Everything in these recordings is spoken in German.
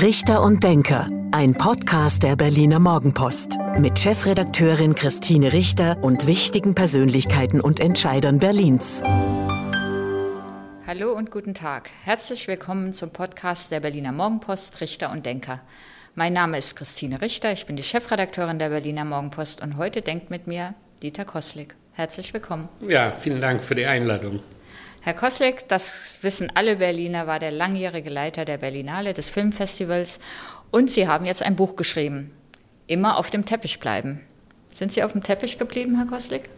Richter und Denker, ein Podcast der Berliner Morgenpost mit Chefredakteurin Christine Richter und wichtigen Persönlichkeiten und Entscheidern Berlins. Hallo und guten Tag. Herzlich willkommen zum Podcast der Berliner Morgenpost Richter und Denker. Mein Name ist Christine Richter, ich bin die Chefredakteurin der Berliner Morgenpost und heute denkt mit mir Dieter Koslik. Herzlich willkommen. Ja, vielen Dank für die Einladung. Herr Koslik, das wissen alle Berliner, war der langjährige Leiter der Berlinale des Filmfestivals und Sie haben jetzt ein Buch geschrieben. Immer auf dem Teppich bleiben. Sind Sie auf dem Teppich geblieben, Herr Koslik?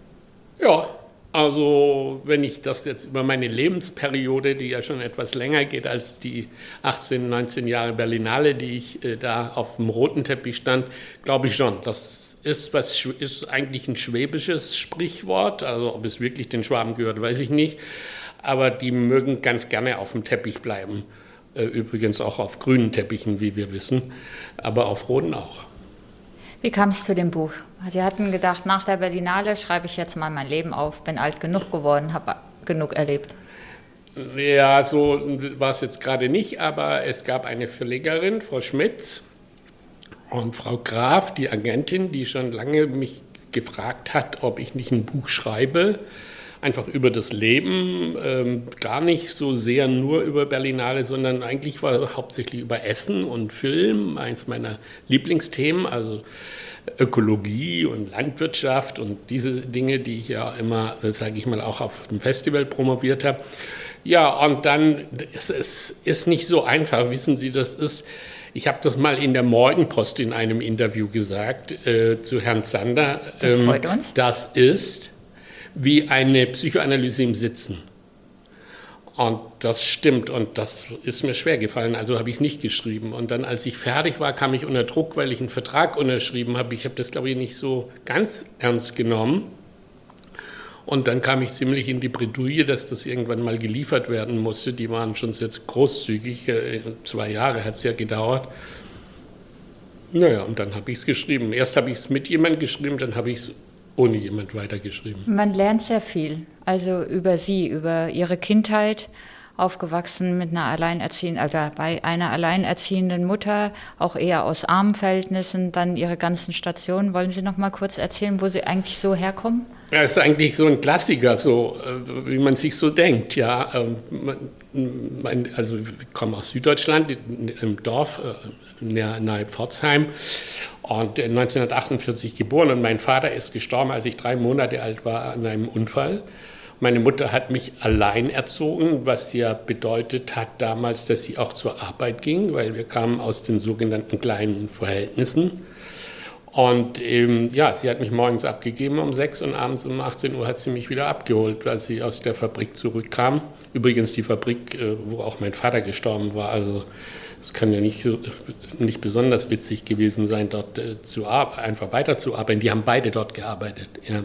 Ja, also wenn ich das jetzt über meine Lebensperiode, die ja schon etwas länger geht als die 18, 19 Jahre Berlinale, die ich äh, da auf dem roten Teppich stand, glaube ich schon. Das ist, was, ist eigentlich ein schwäbisches Sprichwort. Also ob es wirklich den Schwaben gehört, weiß ich nicht aber die mögen ganz gerne auf dem Teppich bleiben. Äh, übrigens auch auf grünen Teppichen, wie wir wissen, aber auf roten auch. Wie kam es zu dem Buch? Sie hatten gedacht, nach der Berlinale schreibe ich jetzt mal mein Leben auf, bin alt genug geworden, habe genug erlebt. Ja, so war es jetzt gerade nicht, aber es gab eine Verlegerin, Frau Schmitz, und Frau Graf, die Agentin, die schon lange mich gefragt hat, ob ich nicht ein Buch schreibe einfach über das Leben, ähm, gar nicht so sehr nur über Berlinale, sondern eigentlich war hauptsächlich über Essen und Film eins meiner Lieblingsthemen, also Ökologie und Landwirtschaft und diese Dinge, die ich ja immer, äh, sage ich mal, auch auf dem Festival promoviert habe. Ja, und dann, es, es ist nicht so einfach, wissen Sie, das ist, ich habe das mal in der Morgenpost in einem Interview gesagt äh, zu Herrn Zander. Das ähm, freut uns. Das ist wie eine Psychoanalyse im Sitzen. Und das stimmt und das ist mir schwer gefallen, also habe ich es nicht geschrieben. Und dann, als ich fertig war, kam ich unter Druck, weil ich einen Vertrag unterschrieben habe. Ich habe das, glaube ich, nicht so ganz ernst genommen. Und dann kam ich ziemlich in die Bredouille, dass das irgendwann mal geliefert werden musste. Die waren schon jetzt großzügig, äh, zwei Jahre hat es ja gedauert. Naja, und dann habe ich es geschrieben. Erst habe ich es mit jemandem geschrieben, dann habe ich es ohne jemand weitergeschrieben. Man lernt sehr viel, also über Sie, über Ihre Kindheit, aufgewachsen mit einer alleinerziehenden, also bei einer alleinerziehenden Mutter, auch eher aus armen Verhältnissen, dann Ihre ganzen Stationen. Wollen Sie noch mal kurz erzählen, wo Sie eigentlich so herkommen? Ja, ist eigentlich so ein Klassiker, so äh, wie man sich so denkt. Ja, ähm, also ich komme aus Süddeutschland, im Dorf äh, nahe Pforzheim und 1948 geboren und mein Vater ist gestorben, als ich drei Monate alt war, an einem Unfall. Meine Mutter hat mich allein erzogen, was ja bedeutet hat damals, dass sie auch zur Arbeit ging, weil wir kamen aus den sogenannten kleinen Verhältnissen. Und ähm, ja, sie hat mich morgens abgegeben um 6 und abends um 18 Uhr hat sie mich wieder abgeholt, weil sie aus der Fabrik zurückkam. Übrigens die Fabrik, äh, wo auch mein Vater gestorben war. Also es kann ja nicht, so, nicht besonders witzig gewesen sein, dort äh, zu einfach weiterzuarbeiten. Die haben beide dort gearbeitet. Ja.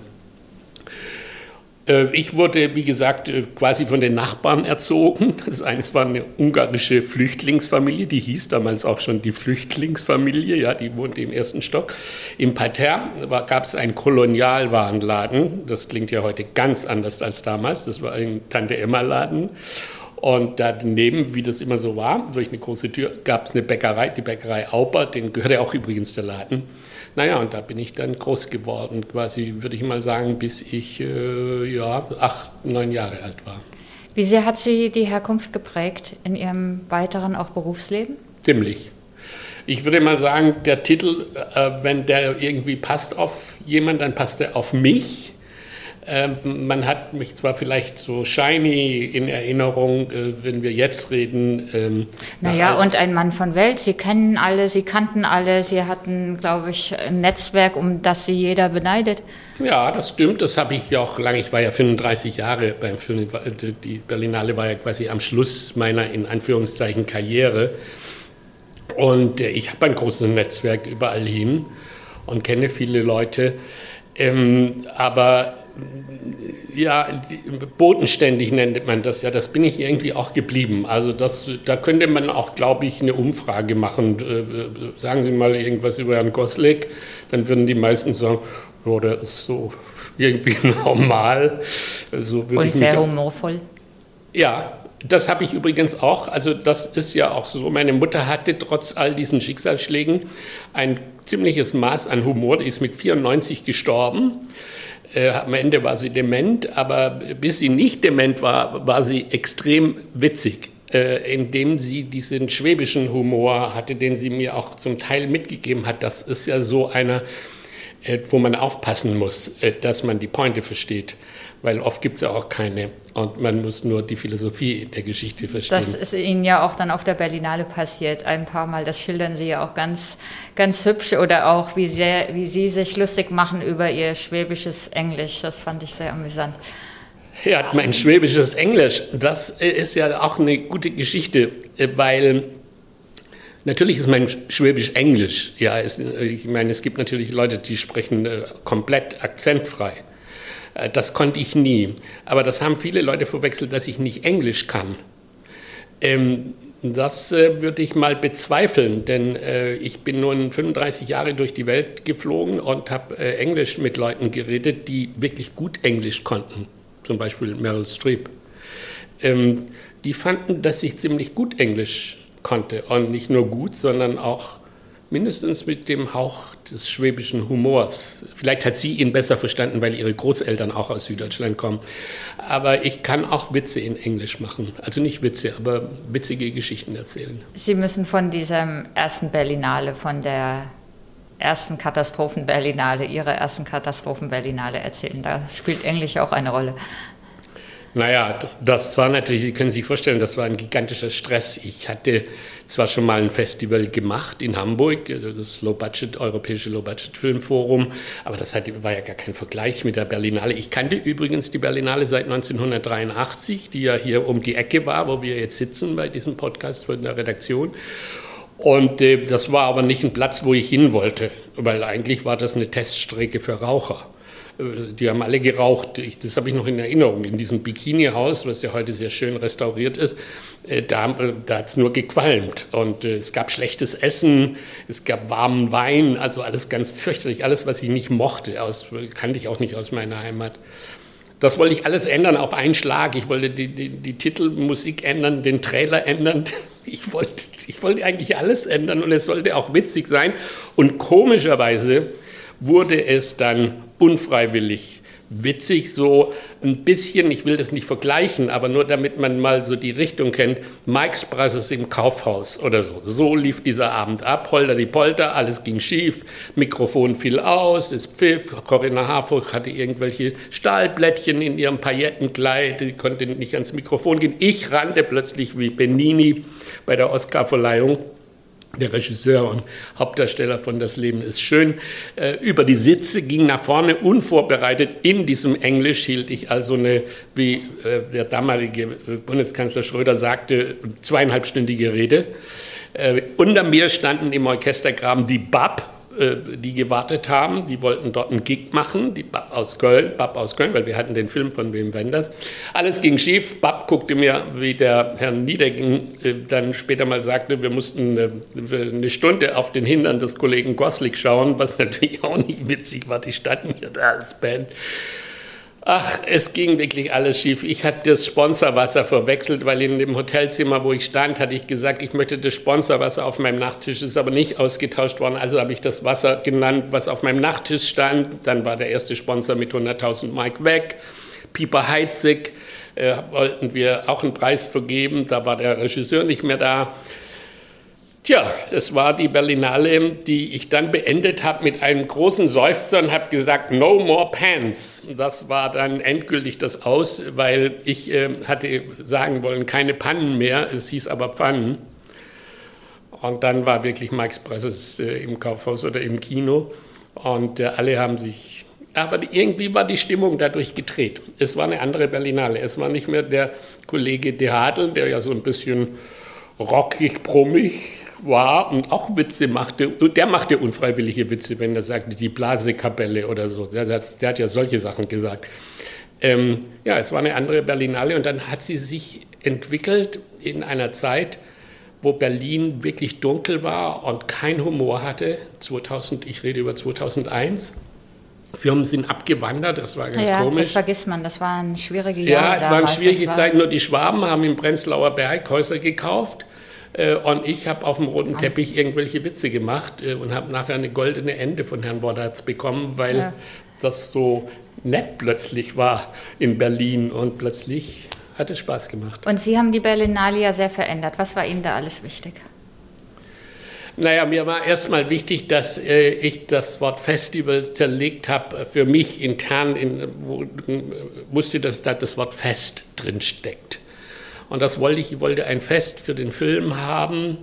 Äh, ich wurde, wie gesagt, äh, quasi von den Nachbarn erzogen. Das eine war eine ungarische Flüchtlingsfamilie, die hieß damals auch schon die Flüchtlingsfamilie, ja, die wohnte im ersten Stock. Im Parterre gab es einen Kolonialwarenladen. Das klingt ja heute ganz anders als damals. Das war ein Tante-Emma-Laden. Und daneben, wie das immer so war, durch eine große Tür, gab es eine Bäckerei, die Bäckerei Auper, den gehörte auch übrigens der Laden. Naja, und da bin ich dann groß geworden, quasi, würde ich mal sagen, bis ich äh, ja, acht, neun Jahre alt war. Wie sehr hat Sie die Herkunft geprägt in Ihrem weiteren auch Berufsleben? Ziemlich. Ich würde mal sagen, der Titel, äh, wenn der irgendwie passt auf jemanden, dann passt er auf mich. Ähm, man hat mich zwar vielleicht so shiny in Erinnerung, äh, wenn wir jetzt reden. Ähm, naja, und ein Mann von Welt. Sie kennen alle, Sie kannten alle, Sie hatten, glaube ich, ein Netzwerk, um das Sie jeder beneidet. Ja, das stimmt. Das habe ich ja auch lange. Ich war ja 35 Jahre beim Film. Die Berlinale war ja quasi am Schluss meiner, in Anführungszeichen, Karriere. Und äh, ich habe ein großes Netzwerk überall hin und kenne viele Leute. Ähm, aber ja, bodenständig nennt man das ja. Das bin ich irgendwie auch geblieben. Also das, da könnte man auch, glaube ich, eine Umfrage machen. Äh, sagen Sie mal irgendwas über Herrn Goslik, dann würden die meisten sagen, oh, der ist so irgendwie normal. So Und sehr humorvoll. Ja, das habe ich übrigens auch. Also das ist ja auch so. Meine Mutter hatte trotz all diesen Schicksalsschlägen ein ziemliches Maß an Humor. Die ist mit 94 gestorben. Äh, am Ende war sie dement, aber bis sie nicht dement war, war sie extrem witzig, äh, indem sie diesen schwäbischen Humor hatte, den sie mir auch zum Teil mitgegeben hat. Das ist ja so einer, äh, wo man aufpassen muss, dass man die Pointe versteht weil oft gibt es ja auch keine und man muss nur die Philosophie der Geschichte verstehen. Das ist Ihnen ja auch dann auf der Berlinale passiert, ein paar Mal. Das schildern Sie ja auch ganz, ganz hübsch oder auch, wie, sehr, wie Sie sich lustig machen über Ihr schwäbisches Englisch. Das fand ich sehr amüsant. Ja, mein schwäbisches Englisch, das ist ja auch eine gute Geschichte, weil Natürlich ist mein Schwäbisch Englisch. Ja, es, ich meine, es gibt natürlich Leute, die sprechen äh, komplett akzentfrei. Äh, das konnte ich nie. Aber das haben viele Leute verwechselt, dass ich nicht Englisch kann. Ähm, das äh, würde ich mal bezweifeln, denn äh, ich bin nun 35 Jahre durch die Welt geflogen und habe äh, Englisch mit Leuten geredet, die wirklich gut Englisch konnten. Zum Beispiel Meryl Streep. Ähm, die fanden, dass ich ziemlich gut Englisch konnte. Und nicht nur gut, sondern auch mindestens mit dem Hauch des schwäbischen Humors. Vielleicht hat sie ihn besser verstanden, weil ihre Großeltern auch aus Süddeutschland kommen. Aber ich kann auch Witze in Englisch machen. Also nicht Witze, aber witzige Geschichten erzählen. Sie müssen von diesem ersten Berlinale, von der ersten Katastrophen-Berlinale, Ihrer ersten Katastrophen-Berlinale erzählen. Da spielt Englisch auch eine Rolle. Naja, das war natürlich, Sie können sich vorstellen, das war ein gigantischer Stress. Ich hatte zwar schon mal ein Festival gemacht in Hamburg, das Low Budget, Europäische Low Budget Filmforum, aber das war ja gar kein Vergleich mit der Berlinale. Ich kannte übrigens die Berlinale seit 1983, die ja hier um die Ecke war, wo wir jetzt sitzen bei diesem Podcast von der Redaktion. Und äh, das war aber nicht ein Platz, wo ich hin wollte, weil eigentlich war das eine Teststrecke für Raucher. Äh, die haben alle geraucht. Ich, das habe ich noch in Erinnerung. In diesem Bikini-Haus, was ja heute sehr schön restauriert ist, äh, da, äh, da hat es nur gequalmt. Und es gab schlechtes Essen, es gab warmen Wein, also alles ganz fürchterlich. Alles, was ich nicht mochte, aus, kannte ich auch nicht aus meiner Heimat. Das wollte ich alles ändern auf einen Schlag. Ich wollte die, die, die Titelmusik ändern, den Trailer ändern. Ich wollte, ich wollte eigentlich alles ändern und es sollte auch witzig sein. Und komischerweise wurde es dann unfreiwillig witzig, so ein bisschen, ich will das nicht vergleichen, aber nur damit man mal so die Richtung kennt, Mike's Brothers im Kaufhaus oder so. So lief dieser Abend ab, holter die Polter, alles ging schief, Mikrofon fiel aus, es pfiff, Corinna Harfuch hatte irgendwelche Stahlblättchen in ihrem Paillettenkleid, die konnte nicht ans Mikrofon gehen. Ich rannte plötzlich wie Benini bei der Oscarverleihung der Regisseur und Hauptdarsteller von Das Leben ist schön, äh, über die Sitze, ging nach vorne unvorbereitet. In diesem Englisch hielt ich also eine, wie äh, der damalige äh, Bundeskanzler Schröder sagte, zweieinhalbstündige Rede. Unter mir standen im Orchestergraben die BAP, äh, die gewartet haben. Die wollten dort einen Gig machen, die Bab aus Köln, Bab aus Köln, weil wir hatten den Film von Wim Wenders. Alles ging schief. Bab guckte mir, wie der Herr Niedecken äh, dann später mal sagte, wir mussten äh, eine Stunde auf den Hintern des Kollegen Goslik schauen, was natürlich auch nicht witzig war. Die standen hier da als Band. Ach, es ging wirklich alles schief. Ich hatte das Sponsorwasser verwechselt, weil in dem Hotelzimmer, wo ich stand, hatte ich gesagt, ich möchte das Sponsorwasser auf meinem Nachttisch. Ist aber nicht ausgetauscht worden. Also habe ich das Wasser genannt, was auf meinem Nachttisch stand. Dann war der erste Sponsor mit 100.000 Mark weg. Pieper Heitzig äh, wollten wir auch einen Preis vergeben. Da war der Regisseur nicht mehr da. Tja, das war die Berlinale, die ich dann beendet habe mit einem großen Seufzer und habe gesagt, no more pants. Das war dann endgültig das Aus, weil ich äh, hatte sagen wollen, keine Pannen mehr, es hieß aber Pfannen. Und dann war wirklich Max Presses äh, im Kaufhaus oder im Kino und äh, alle haben sich aber irgendwie war die Stimmung dadurch gedreht. Es war eine andere Berlinale. Es war nicht mehr der Kollege De Hadel, der ja so ein bisschen rockig, brummig war und auch Witze machte. Der machte unfreiwillige Witze, wenn er sagte, die Blasekapelle oder so. Der, der hat ja solche Sachen gesagt. Ähm, ja, es war eine andere Berlinale und dann hat sie sich entwickelt in einer Zeit, wo Berlin wirklich dunkel war und kein Humor hatte. 2000, ich rede über 2001. Firmen sind abgewandert, das war ganz ja, komisch. Das vergisst man, das waren schwierige Jahre. Ja, es waren schwierige Zeiten, nur die Schwaben haben im Prenzlauer Berg Häuser gekauft. Äh, und ich habe auf dem roten Teppich irgendwelche Witze gemacht äh, und habe nachher eine goldene Ende von Herrn Wodarts bekommen, weil ja. das so nett plötzlich war in Berlin und plötzlich hat es Spaß gemacht. Und Sie haben die Berlinale ja sehr verändert. Was war Ihnen da alles wichtig? Naja, mir war erstmal wichtig, dass äh, ich das Wort Festival zerlegt habe. Für mich intern in, wo, wusste, dass da das Wort Fest drin steckt. Und das wollte ich, ich wollte ein Fest für den Film haben.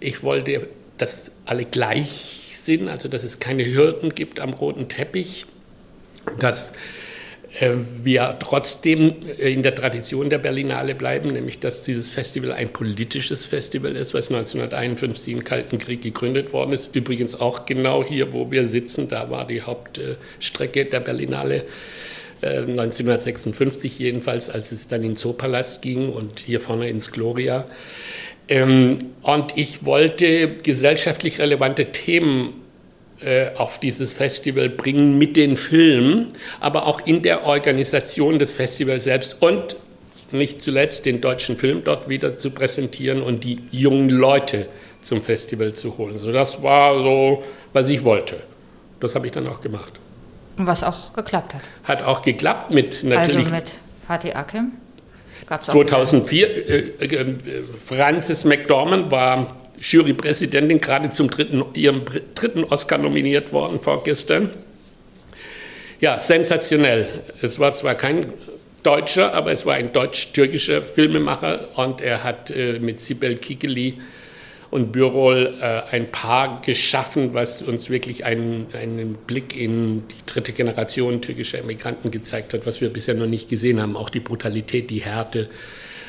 Ich wollte, dass alle gleich sind, also dass es keine Hürden gibt am roten Teppich, dass äh, wir trotzdem äh, in der Tradition der Berlinale bleiben, nämlich dass dieses Festival ein politisches Festival ist, was 1951 im Kalten Krieg gegründet worden ist. Übrigens auch genau hier, wo wir sitzen, da war die Hauptstrecke der Berlinale 1956 äh, jedenfalls, als es dann in den Zoopalast ging und hier vorne ins Gloria. Ähm, und ich wollte gesellschaftlich relevante Themen äh, auf dieses Festival bringen mit den Filmen, aber auch in der Organisation des Festivals selbst und nicht zuletzt den deutschen Film dort wieder zu präsentieren und die jungen Leute zum Festival zu holen. So, das war so, was ich wollte. Das habe ich dann auch gemacht. Was auch geklappt hat. Hat auch geklappt mit natürlich. Also mit Fatih Akim? 2004, äh, äh, Frances McDormand war Jurypräsidentin, gerade zum dritten, ihrem dritten Oscar nominiert worden vorgestern. Ja, sensationell. Es war zwar kein Deutscher, aber es war ein deutsch-türkischer Filmemacher und er hat äh, mit Sibel Kikeli und Bürol äh, ein Paar geschaffen, was uns wirklich einen, einen Blick in die dritte Generation türkischer Emigranten gezeigt hat, was wir bisher noch nicht gesehen haben. Auch die Brutalität, die Härte.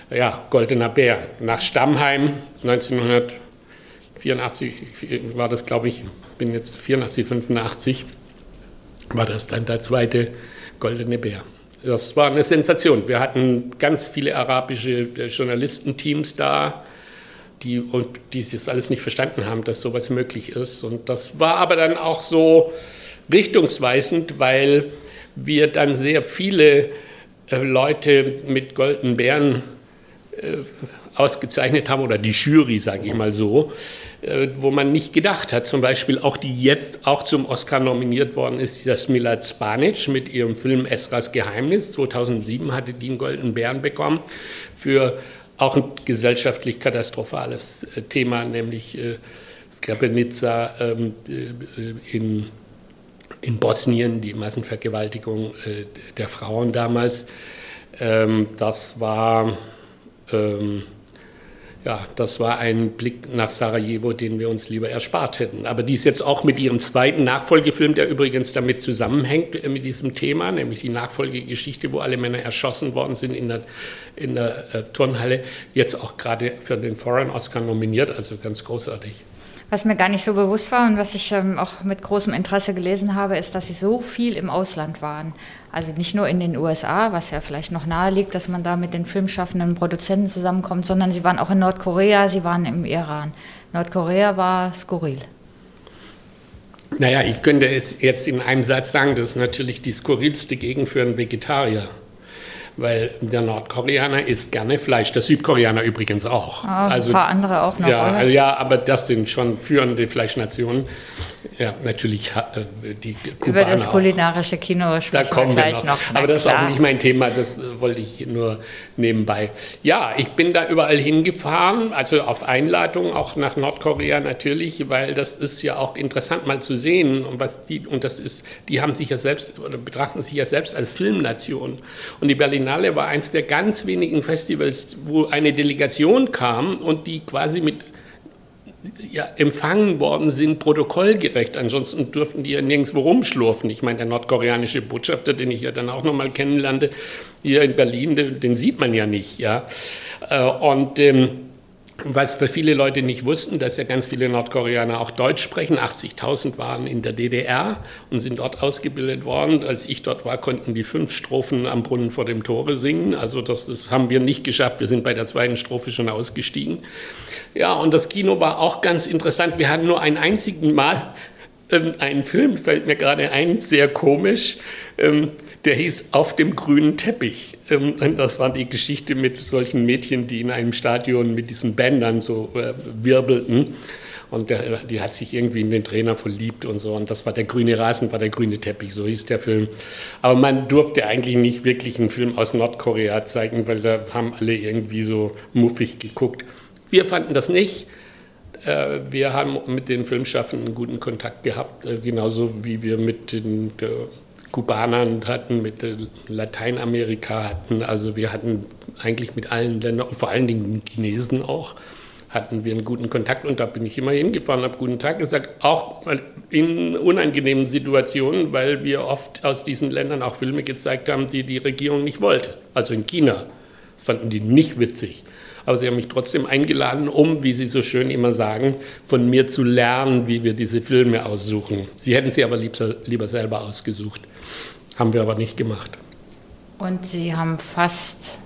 Ja, Goldener Bär. Nach Stammheim 1984 war das, glaube ich, bin jetzt 84, 85, war das dann der zweite Goldene Bär. Das war eine Sensation. Wir hatten ganz viele arabische äh, Journalistenteams da die, und die das alles nicht verstanden haben, dass sowas möglich ist. Und das war aber dann auch so richtungsweisend, weil wir dann sehr viele äh, Leute mit goldenen Bären äh, ausgezeichnet haben, oder die Jury, sage ich mal so, äh, wo man nicht gedacht hat. Zum Beispiel auch die jetzt auch zum Oscar nominiert worden ist, das Milad Spanic mit ihrem Film Esras Geheimnis. 2007 hatte die einen goldenen Bären bekommen für auch ein gesellschaftlich katastrophales äh, Thema, nämlich äh, Srebrenica ähm, äh, in, in Bosnien, die Massenvergewaltigung der Frauen damals. Ähm, das war ähm, ja, das war ein Blick nach Sarajevo, den wir uns lieber erspart hätten. Aber dies jetzt auch mit ihrem zweiten Nachfolgefilm, der übrigens damit zusammenhängt, mit diesem Thema, nämlich die Nachfolgegeschichte, wo alle Männer erschossen worden sind in der, in der äh, Turnhalle, jetzt auch gerade für den Foreign Oscar nominiert, also ganz großartig. Was mir gar nicht so bewusst war und was ich ähm, auch mit großem Interesse gelesen habe, ist, dass Sie so viel im Ausland waren. Also nicht nur in den USA, was ja vielleicht noch nahe liegt, dass man da mit den filmschaffenden Produzenten zusammenkommt, sondern Sie waren auch in Nordkorea, Sie waren im Iran. Nordkorea war skurril. Naja, ich könnte es jetzt in einem Satz sagen, das ist natürlich die skurrilste Gegend für einen Vegetarier weil der Nordkoreaner isst gerne Fleisch, der Südkoreaner übrigens auch. Ah, also, ein paar andere auch noch, ja, oder? Ja, aber das sind schon führende Fleischnationen. Ja, natürlich äh, die Kubaner Über das kulinarische Kino sprechen da kommen wir gleich noch. noch. Aber das ist auch nicht mein Thema, das äh, wollte ich nur nebenbei. Ja, ich bin da überall hingefahren, also auf Einladung auch nach Nordkorea natürlich, weil das ist ja auch interessant mal zu sehen und was die und das ist, die haben sich ja selbst oder betrachten sich ja selbst als Filmnation und die Berlinale war eins der ganz wenigen Festivals, wo eine Delegation kam und die quasi mit ja, empfangen worden sind, protokollgerecht. Ansonsten dürften die ja nirgendwo rumschlurfen. Ich meine, der nordkoreanische Botschafter, den ich ja dann auch nochmal kennenlernte, hier in Berlin, den, den, sieht man ja nicht. Ja? Äh, und ähm, was für viele Leute nicht wussten, dass ja ganz viele Nordkoreaner auch Deutsch sprechen. 80.000 waren in der DDR und sind dort ausgebildet worden. Als ich dort war, konnten die fünf Strophen am Brunnen vor dem Tore singen. Also das, das haben wir nicht geschafft. Wir sind bei der zweiten Strophe schon ausgestiegen. Ja, und das Kino war auch ganz interessant. Wir hatten nur ein einziges Mal ähm, einen Film, fällt mir gerade ein, sehr komisch. Ähm, der hieß Auf dem grünen Teppich. Ähm, und das war die Geschichte mit solchen Mädchen, die in einem Stadion mit diesen Bändern so äh, wirbelten. Und der, die hat sich irgendwie in den Trainer verliebt und so. Und das war der grüne Rasen, war der grüne Teppich, so hieß der Film. Aber man durfte eigentlich nicht wirklich einen Film aus Nordkorea zeigen, weil da haben alle irgendwie so muffig geguckt. Wir fanden das nicht. Äh, wir haben mit den Filmschaffenden guten Kontakt gehabt, äh, genauso wie wir mit den Kubanern hatten, mit Lateinamerika hatten. Also wir hatten eigentlich mit allen Ländern, vor allen Dingen mit Chinesen auch, hatten wir einen guten Kontakt und da bin ich immer hingefahren, habe guten Tag gesagt, auch in unangenehmen Situationen, weil wir oft aus diesen Ländern auch Filme gezeigt haben, die die Regierung nicht wollte. Also in China. Das fanden die nicht witzig. Aber sie haben mich trotzdem eingeladen, um, wie Sie so schön immer sagen, von mir zu lernen, wie wir diese Filme aussuchen. Sie hätten sie aber lieber, lieber selber ausgesucht. Haben wir aber nicht gemacht. Und Sie haben fast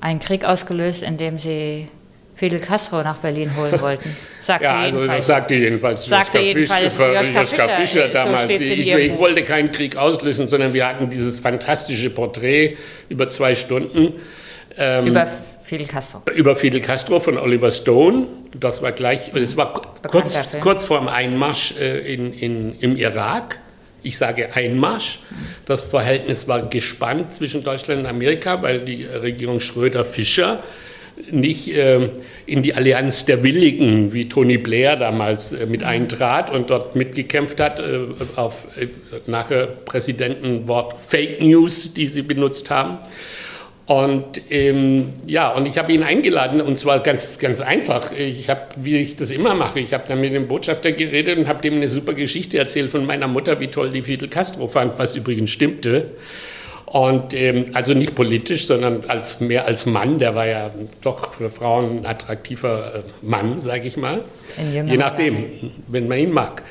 einen Krieg ausgelöst, indem Sie Fidel Castro nach Berlin holen wollten. Sagte ja, also das sagte jedenfalls sagte Joschka, jedenfalls Fisch, Joschka, Joschka Fischer, Fischer damals. So ich, ich, wollte keinen Krieg auslösen, sondern wir hatten dieses fantastische Porträt über zwei Stunden. Ähm, über Fidel Castro. Über Fidel Castro von Oliver Stone. Das war gleich, es war kurz, kurz vor dem Einmarsch äh, in, in, im Irak. Ich sage Einmarsch. Das Verhältnis war gespannt zwischen Deutschland und Amerika, weil die Regierung Schröder-Fischer nicht äh, in die Allianz der Willigen, wie Tony Blair damals äh, mit eintrat und dort mitgekämpft hat, äh, auf äh, nachher Präsidentenwort Fake News, die sie benutzt haben. Und ähm, ja, und ich habe ihn eingeladen und zwar ganz, ganz einfach. Ich habe, wie ich das immer mache, ich habe dann mit dem Botschafter geredet und habe dem eine super Geschichte erzählt von meiner Mutter, wie toll die Fidel Castro fand, was übrigens stimmte. Und ähm, also nicht politisch, sondern als, mehr als Mann. Der war ja doch für Frauen ein attraktiver äh, Mann, sage ich mal. Je nachdem, wenn man ihn mag.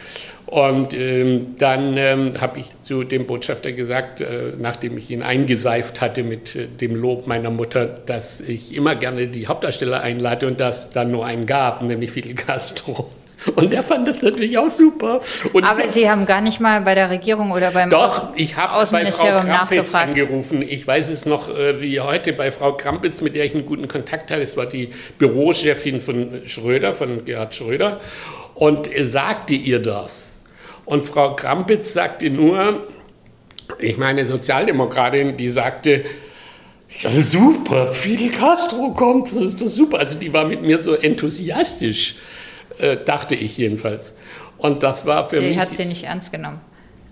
Und ähm, dann ähm, habe ich zu dem Botschafter gesagt, äh, nachdem ich ihn eingeseift hatte mit äh, dem Lob meiner Mutter, dass ich immer gerne die Hauptdarsteller einlade und dass dann nur einen gab, nämlich Fidel Castro. Und der fand das natürlich auch super. Und Aber Sie haben gar nicht mal bei der Regierung oder beim Doch, ich habe bei Frau Krampitz angerufen. Ich weiß es noch äh, wie heute bei Frau Krampitz, mit der ich einen guten Kontakt hatte. Es war die Bürochefin von Schröder, von Gerhard Schröder. Und sagte ihr das. Und Frau Krampitz sagte nur, ich meine Sozialdemokratin, die sagte, ja, super, Fidel Castro kommt, das ist doch super. Also die war mit mir so enthusiastisch. Äh, dachte ich jedenfalls. Und das war für die mich. Die hat sie nicht ernst genommen.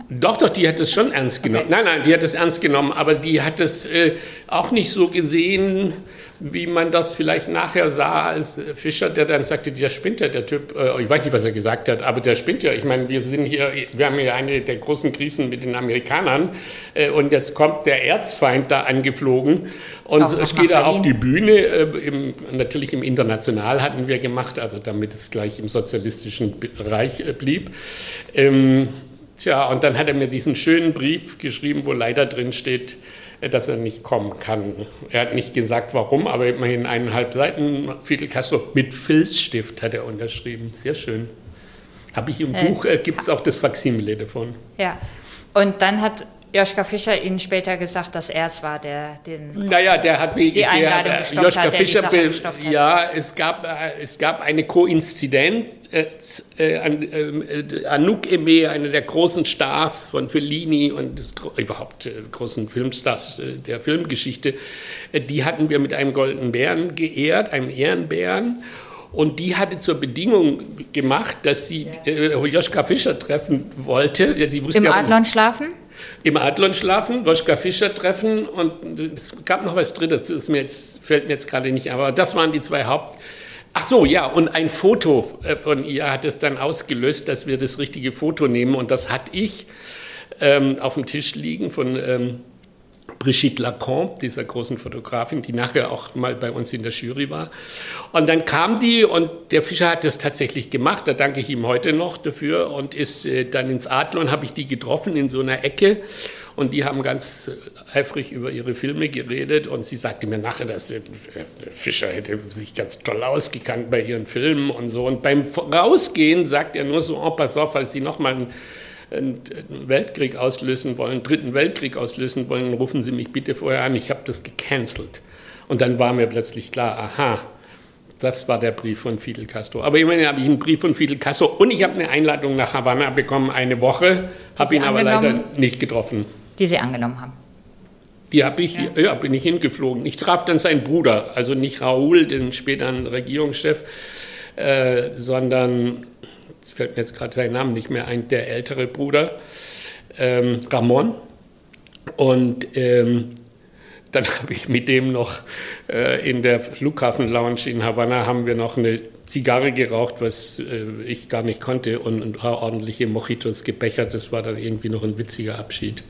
Doch, doch, die hat es schon ernst genommen. Okay. Nein, nein, die hat es ernst genommen, aber die hat es äh, auch nicht so gesehen, wie man das vielleicht nachher sah, als Fischer, der dann sagte, der spinnt ja, der Typ, äh, ich weiß nicht, was er gesagt hat, aber der spinnt ja. Ich meine, wir sind hier, wir haben hier eine der großen Krisen mit den Amerikanern äh, und jetzt kommt der Erzfeind da angeflogen und es geht er auf die Bühne, äh, im, natürlich im International hatten wir gemacht, also damit es gleich im sozialistischen Bereich äh, blieb. Ähm, tja, und dann hat er mir diesen schönen Brief geschrieben, wo leider drin steht, dass er nicht kommen kann. Er hat nicht gesagt, warum, aber immerhin eineinhalb Seiten Fidel Castro mit Filzstift hat er unterschrieben. Sehr schön. Habe ich im äh, Buch, äh, gibt es auch das Faksimile davon. Ja, und dann hat Joschka Fischer Ihnen später gesagt, dass er es war, der den. Naja, der hat mir. Die Einladung der, gestoppt Joschka hat, Fischer, ja, es gab, äh, es gab eine Koinzidenz. Äh, äh, an, äh, Anouk Aimé, einer der großen Stars von Fellini und des, überhaupt äh, großen Filmstars äh, der Filmgeschichte, die hatten wir mit einem goldenen Bären geehrt, einem Ehrenbären. Und die hatte zur Bedingung gemacht, dass sie äh, Joschka Fischer treffen wollte. Sie wusste Im ja, Adlon schlafen? im Adlon schlafen, Woschka Fischer treffen und es gab noch was Drittes, das mir jetzt, fällt mir jetzt gerade nicht, aber das waren die zwei Haupt. Ach so, ja, und ein Foto äh, von ihr hat es dann ausgelöst, dass wir das richtige Foto nehmen. Und das hatte ich ähm, auf dem Tisch liegen von ähm, Brigitte Lacombe, dieser großen Fotografin, die nachher auch mal bei uns in der Jury war. Und dann kam die und der Fischer hat das tatsächlich gemacht, da danke ich ihm heute noch dafür und ist äh, dann ins Adlon, habe ich die getroffen in so einer Ecke und die haben ganz eifrig über ihre Filme geredet und sie sagte mir nachher, dass der Fischer hätte sich ganz toll ausgekannt bei ihren Filmen und so. Und beim Rausgehen sagt er nur so, oh, pass auf, falls Sie nochmal einen einen Weltkrieg auslösen wollen, einen dritten Weltkrieg auslösen wollen, rufen Sie mich bitte vorher an, ich habe das gecancelt. Und dann war mir plötzlich klar, aha, das war der Brief von Fidel Castro. Aber immerhin habe ich einen Brief von Fidel Castro und ich habe eine Einladung nach Havanna bekommen, eine Woche, habe ihn aber leider nicht getroffen. Die Sie angenommen haben? Die habe ich, ja. ja. bin ich hingeflogen. Ich traf dann seinen Bruder, also nicht Raoul, den späteren Regierungschef, äh, sondern fällt mir jetzt gerade sein Name nicht mehr ein, der ältere Bruder, ähm, Ramon. Und ähm, dann habe ich mit dem noch äh, in der Flughafen-Lounge in Havanna haben wir noch eine Zigarre geraucht, was äh, ich gar nicht konnte und ein paar ordentliche Mojitos gebechert. Das war dann irgendwie noch ein witziger Abschied.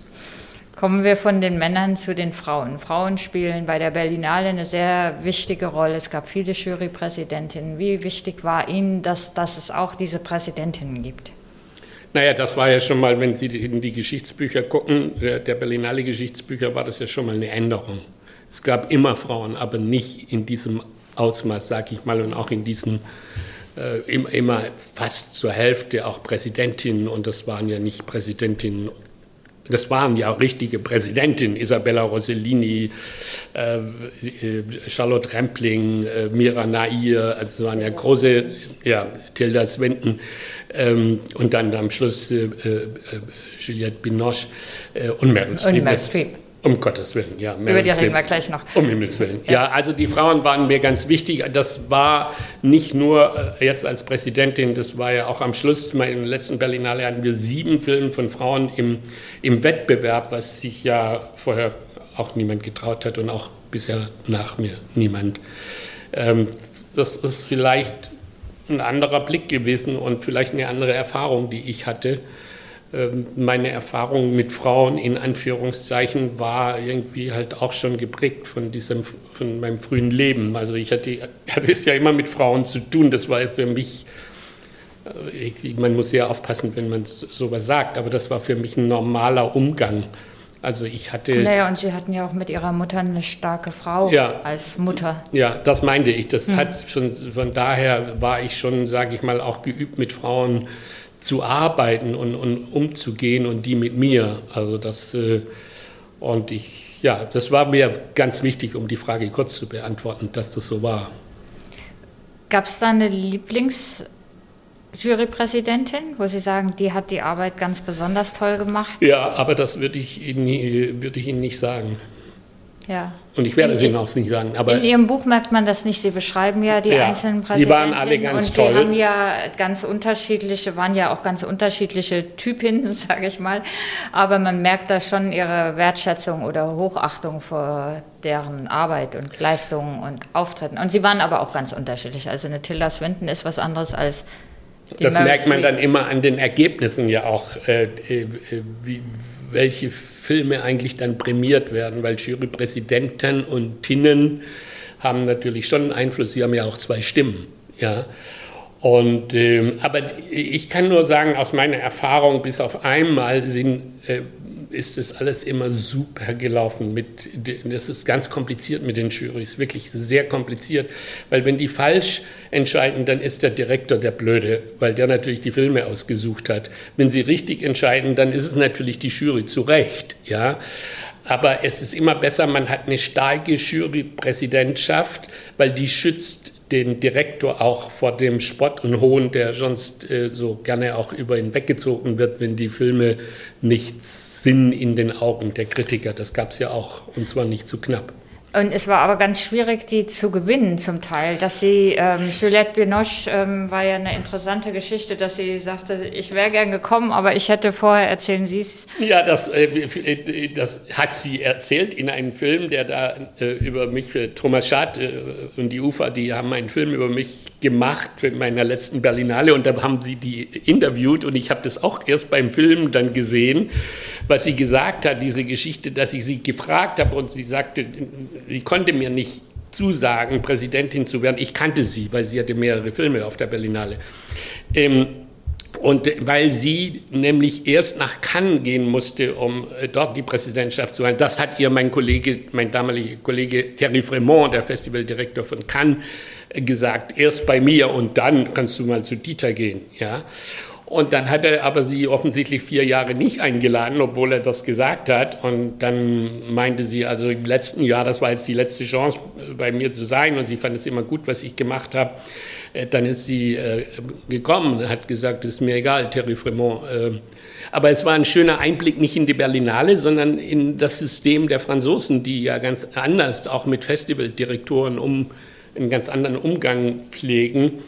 Kommen wir von den Männern zu den Frauen. Frauen spielen bei der Berlinale eine sehr wichtige Rolle. Es gab viele Jurypräsidentinnen. Wie wichtig war Ihnen, dass, dass es auch diese Präsidentinnen gibt? Naja, das war ja schon mal, wenn Sie in die Geschichtsbücher gucken, der, Berlinale Geschichtsbücher, war das ja schon mal eine Änderung. Es gab immer Frauen, aber nicht in diesem Ausmaß, sage ich mal, und auch in diesen äh, immer fast zur Hälfte auch Präsidentinnen und das waren ja nicht Präsidentinnen das waren ja auch richtige Präsidentinnen, Isabella Rossellini, äh, äh, Charlotte Rempling, äh, Mira Nair, also waren ja große, ja, Tilda Swinton ähm, und dann am Schluss äh, äh Juliette Binoche äh, und Meryl Streep. Um Gottes Willen, ja. Über die reden wir gleich noch. Um Himmels Willen. Ja. ja, also die Frauen waren mir ganz wichtig. Das war nicht nur äh, jetzt als Präsidentin, das war ja auch am Schluss, im letzten Berlinale hatten wir sieben Filme von Frauen im, im Wettbewerb, was sich ja vorher auch niemand getraut hat und auch bisher nach mir niemand. Ähm, das ist vielleicht ein anderer Blick gewesen und vielleicht eine andere Erfahrung, die ich hatte. Ähm, meine Erfahrung mit Frauen in Anführungszeichen war irgendwie halt auch schon geprägt von diesem, von meinem frühen Leben. Also ich hatte, hatte es ja immer mit Frauen zu tun. Das war für mich, äh, man muss sehr aufpassen, wenn man sowas sagt, aber das war für mich ein normaler Umgang. Also ich hatte. Naja, und Sie hatten ja auch mit Ihrer Mutter eine starke Frau ja, als Mutter. Ja, das meinte ich. Das mhm. hat schon, von daher war ich schon, sage ich mal, auch geübt mit Frauen zu arbeiten und, und umzugehen und die mit mir. Also das, äh, und ich, ja, das war mir ganz wichtig, um die Frage kurz zu beantworten, dass das so war. Gab es da eine Lieblingsjurypräsidentin, wo Sie sagen, die hat die Arbeit ganz besonders toll gemacht? Ja, aber das würde ich, Ihnen, würde ich Ihnen nicht sagen. Ja. Und ich werde es Ihnen auch nicht sagen. Aber in Ihrem Buch merkt man das nicht. Sie beschreiben ja die ja, einzelnen Präsidenten. Die waren alle ganz und toll. Sie haben ja ganz unterschiedliche, waren ja auch ganz unterschiedliche Typinnen, sage ich mal. Aber man merkt da schon ihre Wertschätzung oder Hochachtung vor deren Arbeit und Leistungen und Auftritten. Und sie waren aber auch ganz unterschiedlich. Also eine Tilda Swinton ist was anderes als die Das Mary merkt man dann immer an den Ergebnissen ja auch, äh, äh, wie, welche Filme eigentlich dann prämiert werden, weil Jurypräsidenten und Tinnen haben natürlich schon einen Einfluss. Sie haben ja auch zwei Stimmen. Ja. Und, äh, aber ich kann nur sagen, aus meiner Erfahrung, bis auf einmal sind äh, ist das alles immer super gelaufen. Mit, das ist ganz kompliziert mit den Jurys, wirklich sehr kompliziert, weil wenn die falsch entscheiden, dann ist der Direktor der Blöde, weil der natürlich die Filme ausgesucht hat. Wenn sie richtig entscheiden, dann ist es natürlich die Jury zu Recht, ja. Aber es ist immer besser, man hat eine starke Jurypräsidentschaft, weil die schützt den Direktor auch vor dem Spott und Hohn, der sonst äh, so gerne auch über ihn weggezogen wird, wenn die Filme nicht Sinn in den Augen der Kritiker. Das gab es ja auch, und zwar nicht zu knapp. Und es war aber ganz schwierig, die zu gewinnen zum Teil. Dass sie, ähm, Juliette Binoche ähm, war ja eine interessante Geschichte, dass sie sagte, ich wäre gern gekommen, aber ich hätte vorher, erzählen Sie es. Ja, das, äh, das hat sie erzählt in einem Film, der da äh, über mich, für Thomas Schad äh, und die UFA, die haben einen Film über mich gemacht für meiner letzten Berlinale und da haben sie die interviewt und ich habe das auch erst beim Film dann gesehen, was sie gesagt hat, diese Geschichte, dass ich sie gefragt habe und sie sagte, sie konnte mir nicht zusagen, Präsidentin zu werden. Ich kannte sie, weil sie hatte mehrere Filme auf der Berlinale. Ähm, und weil sie nämlich erst nach Cannes gehen musste, um äh, dort die Präsidentschaft zu haben, das hat ihr mein Kollege, mein damaliger Kollege Thierry Fremont, der Festivaldirektor von Cannes, äh, gesagt, erst bei mir und dann kannst du mal zu Dieter gehen. Ja? Und dann hat er aber sie offensichtlich vier Jahre nicht eingeladen, obwohl er das gesagt hat. Und dann meinte sie, also im letzten Jahr, das war jetzt die letzte Chance, äh, bei mir zu sein. Und sie fand es immer gut, was ich gemacht habe. Äh, dann ist sie äh, gekommen hat gesagt, es ist mir egal, Thierry Fremont. Aber es war ein schöner Einblick nicht in die Berlinale, sondern in das System der Franzosen, die ja ganz anders auch mit Festivaldirektoren um einen ganz anderen Umgang pflegen.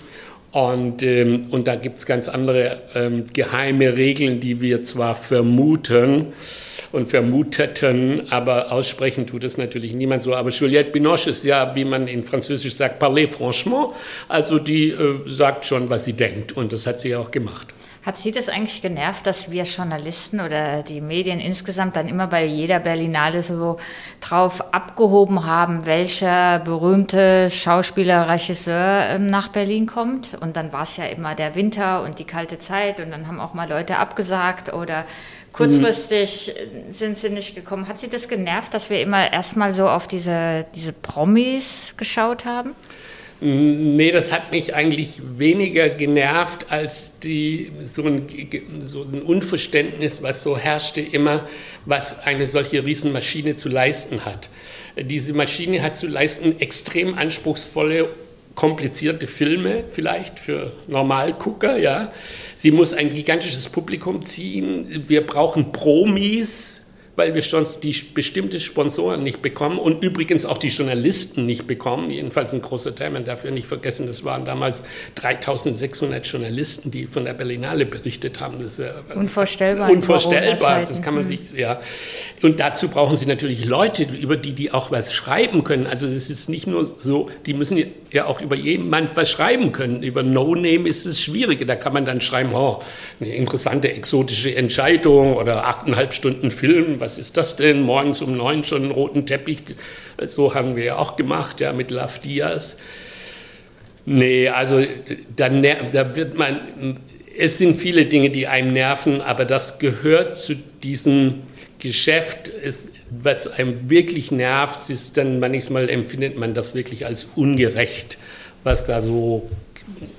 Und, ähm, und da gibt es ganz andere ähm, geheime Regeln, die wir zwar vermuten, und vermuteten, aber aussprechen tut es natürlich niemand so. Aber Juliette Binoche ist ja, wie man in Französisch sagt, parler franchement, also die äh, sagt schon, was sie denkt und das hat sie auch gemacht. Hat Sie das eigentlich genervt, dass wir Journalisten oder die Medien insgesamt dann immer bei jeder Berlinale so drauf abgehoben haben, welcher berühmte Schauspieler, Regisseur ähm, nach Berlin kommt? Und dann war es ja immer der Winter und die kalte Zeit und dann haben auch mal Leute abgesagt oder Kurzfristig sind sie nicht gekommen. Hat Sie das genervt, dass wir immer erstmal so auf diese, diese Promis geschaut haben? Nee, das hat mich eigentlich weniger genervt als die, so, ein, so ein Unverständnis, was so herrschte immer, was eine solche Riesenmaschine zu leisten hat. Diese Maschine hat zu leisten extrem anspruchsvolle komplizierte Filme vielleicht für Normalgucker, ja. Sie muss ein gigantisches Publikum ziehen. Wir brauchen Promis, weil wir sonst die bestimmte Sponsoren nicht bekommen und übrigens auch die Journalisten nicht bekommen. Jedenfalls ein großer Teil, man darf ja nicht vergessen, das waren damals 3600 Journalisten, die von der Berlinale berichtet haben. Das ist ja unvorstellbar. Unvorstellbar, das kann man sich, ja. Und dazu brauchen sie natürlich Leute, über die die auch was schreiben können. Also das ist nicht nur so, die müssen ja auch über jemand was schreiben können. Über No Name ist es schwierig. Da kann man dann schreiben, oh, eine interessante exotische Entscheidung oder achteinhalb Stunden Film, was was ist das denn? Morgens um neun schon einen roten Teppich. So haben wir ja auch gemacht, ja, mit Love Diaz. Nee, also da, da wird man, es sind viele Dinge, die einem nerven, aber das gehört zu diesem Geschäft, ist, was einem wirklich nervt, ist dann manchmal empfindet man das wirklich als ungerecht, was da so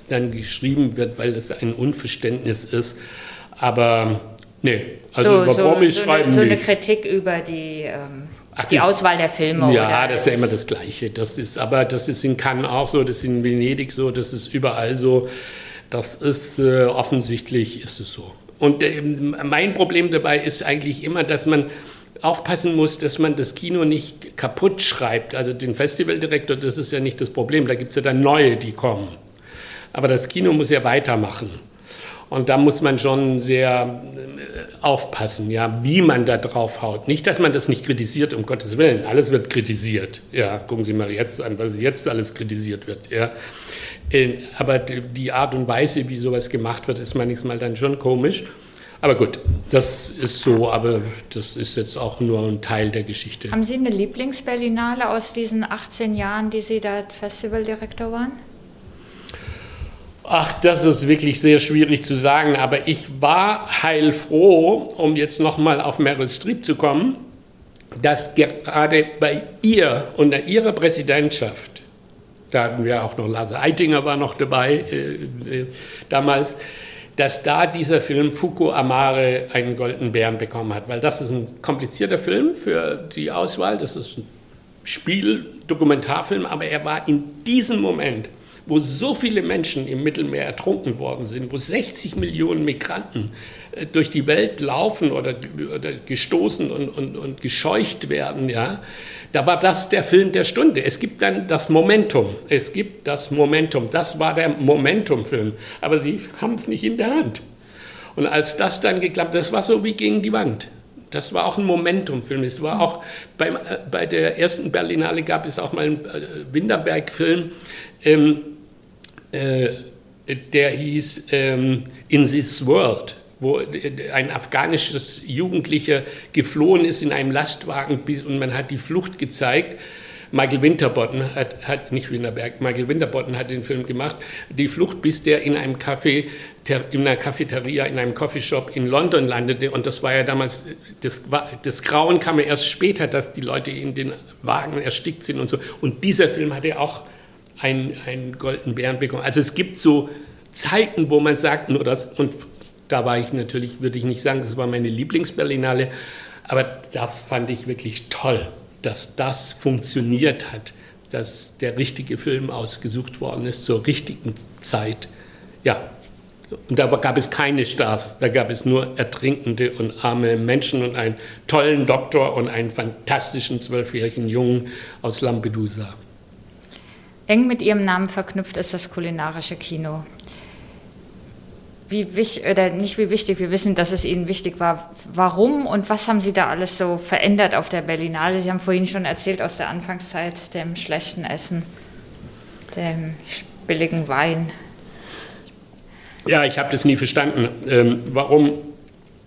dann geschrieben wird, weil das ein Unverständnis ist. Aber Nee, also so, über so, Promis so schreiben eine, so eine Kritik über die, ähm, Ach, die das, Auswahl der Filme. Ja, das ist ja immer das Gleiche. Das ist, aber das ist in Cannes auch so, das ist in Venedig so, das ist überall so. Das ist äh, offensichtlich ist es so. Und äh, mein Problem dabei ist eigentlich immer, dass man aufpassen muss, dass man das Kino nicht kaputt schreibt. Also den Festivaldirektor, das ist ja nicht das Problem. Da gibt es ja dann neue, die kommen. Aber das Kino muss ja weitermachen. Und da muss man schon sehr aufpassen, ja, wie man da drauf haut. Nicht, dass man das nicht kritisiert, um Gottes Willen. Alles wird kritisiert. Ja, gucken Sie mal jetzt an, was jetzt alles kritisiert wird. Ja. Aber die Art und Weise, wie sowas gemacht wird, ist manchmal dann schon komisch. Aber gut, das ist so, aber das ist jetzt auch nur ein Teil der Geschichte. Haben Sie eine Lieblingsberlinale aus diesen 18 Jahren, die Sie da Festivaldirektor waren? Ach, das ist wirklich sehr schwierig zu sagen, aber ich war heilfroh, um jetzt nochmal auf Meryl Streep zu kommen, dass gerade bei ihr unter ihrer Präsidentschaft, da hatten wir auch noch Lars Eitinger war noch dabei äh, äh, damals, dass da dieser Film Fuku Amare einen goldenen Bären bekommen hat, weil das ist ein komplizierter Film für die Auswahl, das ist ein Spiel, Dokumentarfilm, aber er war in diesem Moment wo so viele Menschen im Mittelmeer ertrunken worden sind, wo 60 Millionen Migranten äh, durch die Welt laufen oder, oder gestoßen und, und, und gescheucht werden, ja, da war das der Film der Stunde. Es gibt dann das Momentum. Es gibt das Momentum. Das war der Momentum-Film. Aber sie haben es nicht in der Hand. Und als das dann geklappt, das war so wie gegen die Wand. Das war auch ein Momentum-Film. Es war auch beim, äh, bei der ersten Berlinale gab es auch mal einen äh, Winterberg-Film. Ähm, äh, der hieß ähm, In This World wo ein afghanisches Jugendlicher geflohen ist in einem Lastwagen und man hat die Flucht gezeigt. Michael Winterbottom hat, hat, nicht Winterberg, Michael Winterbottom hat den Film gemacht, die Flucht, bis der in einem Café, in einer Cafeteria, in einem Coffeeshop in London landete. Und das war ja damals, das, das Grauen kam ja erst später, dass die Leute in den Wagen erstickt sind und so. Und dieser Film hatte auch einen, einen goldenen Bären bekommen. Also es gibt so Zeiten, wo man sagt, nur das, und da war ich natürlich, würde ich nicht sagen, das war meine Lieblingsberlinale, aber das fand ich wirklich toll dass das funktioniert hat, dass der richtige Film ausgesucht worden ist zur richtigen Zeit. Ja, und da gab es keine Stars, da gab es nur ertrinkende und arme Menschen und einen tollen Doktor und einen fantastischen zwölfjährigen Jungen aus Lampedusa. Eng mit Ihrem Namen verknüpft ist das kulinarische Kino wie wichtig, oder nicht wie wichtig, wir wissen, dass es Ihnen wichtig war. Warum und was haben Sie da alles so verändert auf der Berlinale? Sie haben vorhin schon erzählt aus der Anfangszeit, dem schlechten Essen, dem billigen Wein. Ja, ich habe das nie verstanden, ähm, warum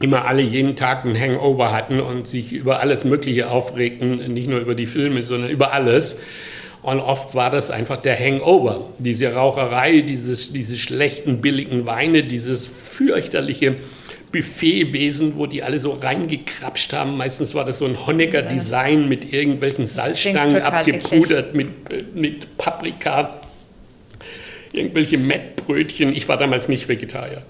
immer alle jeden Tag einen Hangover hatten und sich über alles Mögliche aufregten, nicht nur über die Filme, sondern über alles. Und oft war das einfach der Hangover, diese Raucherei, dieses, diese schlechten, billigen Weine, dieses fürchterliche Buffetwesen, wo die alle so reingekrapscht haben. Meistens war das so ein Honecker-Design mit irgendwelchen Salzstangen abgepudert, mit, äh, mit Paprika, irgendwelche Mettbrötchen. Ich war damals nicht Vegetarier.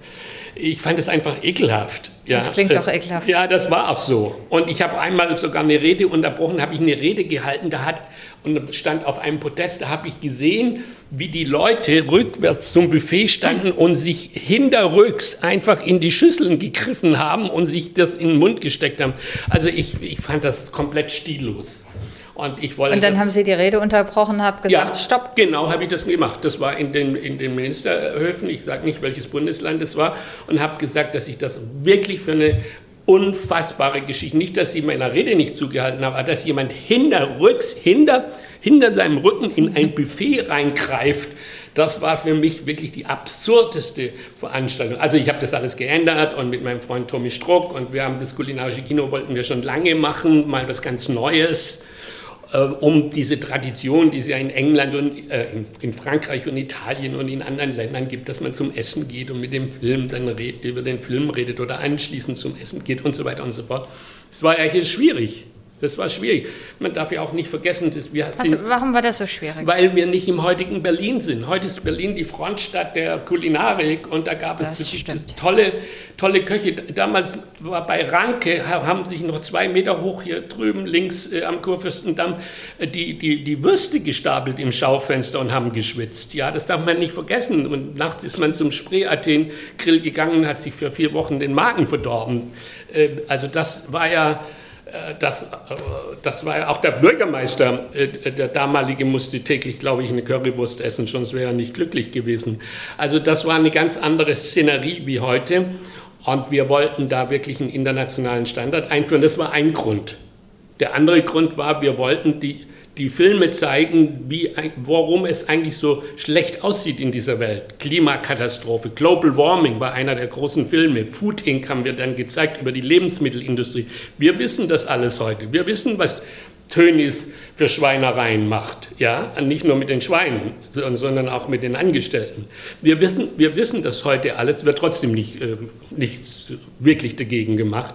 Ich fand es einfach ekelhaft. Ja. Das klingt doch ekelhaft. Ja, das war auch so. Und ich habe einmal sogar eine Rede unterbrochen, habe ich eine Rede gehalten, da hat und stand auf einem Podest, da habe ich gesehen, wie die Leute rückwärts zum Buffet standen und sich hinterrücks einfach in die Schüsseln gegriffen haben und sich das in den Mund gesteckt haben. Also ich, ich fand das komplett stillos. Und, ich wollte und dann haben Sie die Rede unterbrochen, haben gesagt, ja, stopp. Genau, habe ich das gemacht. Das war in den, in den Ministerhöfen, ich sage nicht, welches Bundesland es war, und habe gesagt, dass ich das wirklich für eine unfassbare Geschichte. Nicht, dass sie meiner Rede nicht zugehalten haben, aber dass jemand hinterrücks, hinter, hinter seinem Rücken in ein Buffet reingreift. Das war für mich wirklich die absurdeste Veranstaltung. Also ich habe das alles geändert und mit meinem Freund Tommy Struck und wir haben das kulinarische Kino wollten wir schon lange machen, mal was ganz Neues. Äh, um diese Tradition, die es ja in England und äh, in Frankreich und Italien und in anderen Ländern gibt, dass man zum Essen geht und mit dem Film dann über den Film redet oder anschließend zum Essen geht und so weiter und so fort. Es war ja hier schwierig. Das war schwierig. Man darf ja auch nicht vergessen, dass wir Was, sind, Warum war das so schwierig? Weil wir nicht im heutigen Berlin sind. Heute ist Berlin die Frontstadt der Kulinarik und da gab das es tolle, tolle Köche. Damals war bei Ranke, haben sich noch zwei Meter hoch hier drüben links äh, am Kurfürstendamm äh, die, die, die Würste gestapelt im Schaufenster und haben geschwitzt. Ja, das darf man nicht vergessen. Und nachts ist man zum Spree-Athen-Grill gegangen und hat sich für vier Wochen den Magen verdorben. Äh, also das war ja das, äh, das war auch der Bürgermeister, äh, der damalige musste täglich, glaube ich, eine Currywurst essen, sonst wäre er nicht glücklich gewesen. Also das war eine ganz andere Szenerie wie heute und wir wollten da wirklich einen internationalen Standard einführen. Das war ein Grund. Der andere Grund war, wir wollten die die Filme zeigen, wie, warum es eigentlich so schlecht aussieht in dieser Welt. Klimakatastrophe, Global Warming war einer der großen Filme. Food Inc. haben wir dann gezeigt über die Lebensmittelindustrie. Wir wissen das alles heute. Wir wissen, was Tönis für Schweinereien macht. Ja, nicht nur mit den Schweinen, sondern auch mit den Angestellten. Wir wissen, wir wissen das heute alles, wird trotzdem nicht, äh, nichts wirklich dagegen gemacht.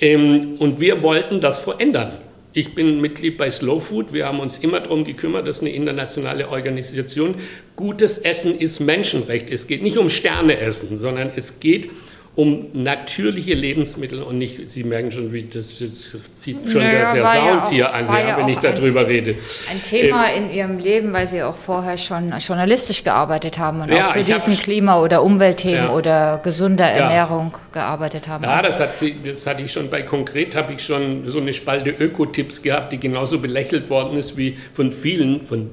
Ähm, und wir wollten das verändern. Ich bin Mitglied bei Slow Food. Wir haben uns immer darum gekümmert, das ist eine internationale Organisation. Gutes Essen ist Menschenrecht. Es geht nicht um Sterneessen, sondern es geht um natürliche Lebensmittel und nicht, Sie merken schon, wie das, das zieht schon naja, der, der Sound ja auch, hier an, ja, wenn ich darüber ein, rede. Ein Thema ähm, in Ihrem Leben, weil Sie auch vorher schon journalistisch gearbeitet haben und ja, auch zu diesen Klima- oder Umweltthemen oder gesunder Ernährung gearbeitet haben. Ja, also. das, hat, das hatte ich schon bei Konkret, habe ich schon so eine Spalte Ökotipps gehabt, die genauso belächelt worden ist wie von vielen, von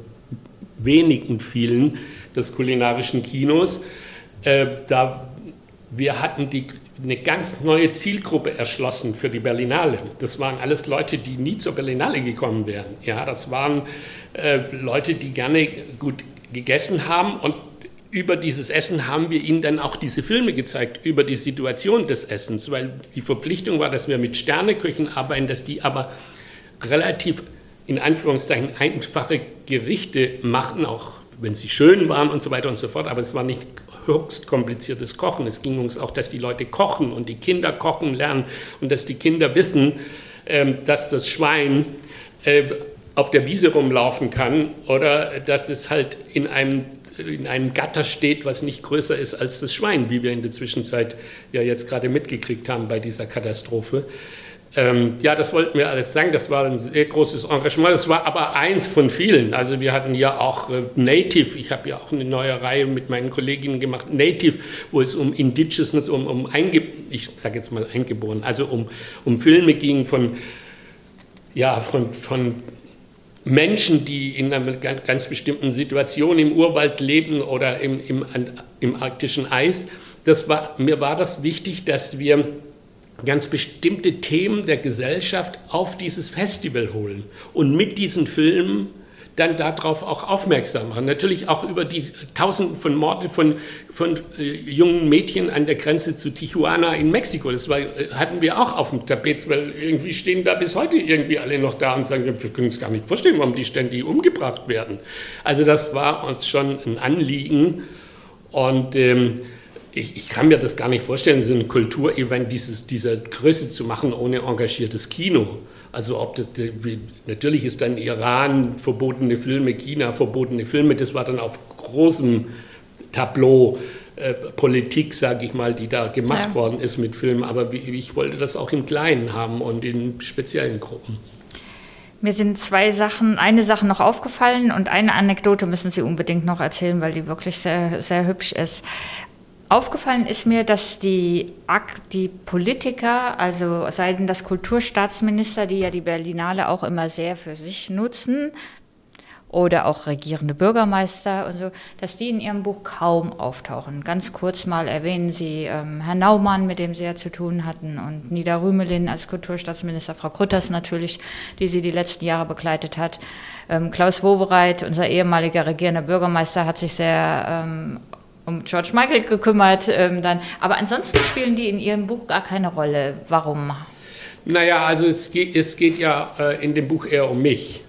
wenigen vielen des kulinarischen Kinos. Äh, da wir hatten die, eine ganz neue Zielgruppe erschlossen für die Berlinale. Das waren alles Leute, die nie zur Berlinale gekommen wären. Ja, das waren äh, Leute, die gerne gut gegessen haben und über dieses Essen haben wir ihnen dann auch diese Filme gezeigt, über die Situation des Essens, weil die Verpflichtung war, dass wir mit Sterneköchen arbeiten, dass die aber relativ in Anführungszeichen einfache Gerichte machten, auch wenn sie schön waren und so weiter und so fort, aber es war nicht höchst kompliziertes Kochen. Es ging uns auch, dass die Leute kochen und die Kinder kochen lernen und dass die Kinder wissen, ähm, dass das Schwein äh, auf der Wiese rumlaufen kann oder dass es halt in einem, in einem Gatter steht, was nicht größer ist als das Schwein, wie wir in der Zwischenzeit ja jetzt gerade mitgekriegt haben bei dieser Katastrophe. Ähm, ja, das wollten wir alles sagen. Das war ein sehr großes Engagement. Das war aber eins von vielen. Also wir hatten ja auch äh, Native. Ich habe ja auch eine neue Reihe mit meinen Kolleginnen gemacht. Native, wo es um Indigenousness, um, um Einge ich sage jetzt mal eingeboren, also um, um Filme ging von, ja, von, von Menschen, die in einer ganz bestimmten Situation im Urwald leben oder im, im, im arktischen Eis. Das war, mir war das wichtig, dass wir ganz bestimmte Themen der Gesellschaft auf dieses Festival holen und mit diesen Filmen dann darauf auch aufmerksam machen. Natürlich auch über die Tausenden von Morden von, von äh, jungen Mädchen an der Grenze zu Tijuana in Mexiko. Das war, äh, hatten wir auch auf dem Tapet, weil irgendwie stehen da bis heute irgendwie alle noch da und sagen, wir können uns gar nicht vorstellen, warum die ständig umgebracht werden. Also das war uns schon ein Anliegen und ähm, ich, ich, kann mir das gar nicht vorstellen, so ein Kulturevent dieses, dieser Größe zu machen ohne engagiertes Kino. Also ob das, natürlich ist dann Iran verbotene Filme, China verbotene Filme, das war dann auf großem Tableau äh, Politik, sage ich mal, die da gemacht ja. worden ist mit Filmen. Aber ich wollte das auch im Kleinen haben und in speziellen Gruppen. Mir sind zwei Sachen, eine Sache noch aufgefallen und eine Anekdote müssen Sie unbedingt noch erzählen, weil die wirklich sehr, sehr hübsch ist. Aufgefallen ist mir, dass die, die Politiker, also seien das Kulturstaatsminister, die ja die Berlinale auch immer sehr für sich nutzen, oder auch regierende Bürgermeister und so, dass die in ihrem Buch kaum auftauchen. Ganz kurz mal erwähnen Sie ähm, Herrn Naumann, mit dem Sie ja zu tun hatten, und Nida Rümelin als Kulturstaatsminister, Frau Krütters natürlich, die sie die letzten Jahre begleitet hat. Ähm, Klaus Wowereit, unser ehemaliger regierender Bürgermeister, hat sich sehr ähm, um George Michael gekümmert. Ähm, dann. Aber ansonsten spielen die in ihrem Buch gar keine Rolle. Warum? Naja, also es geht, es geht ja äh, in dem Buch eher um mich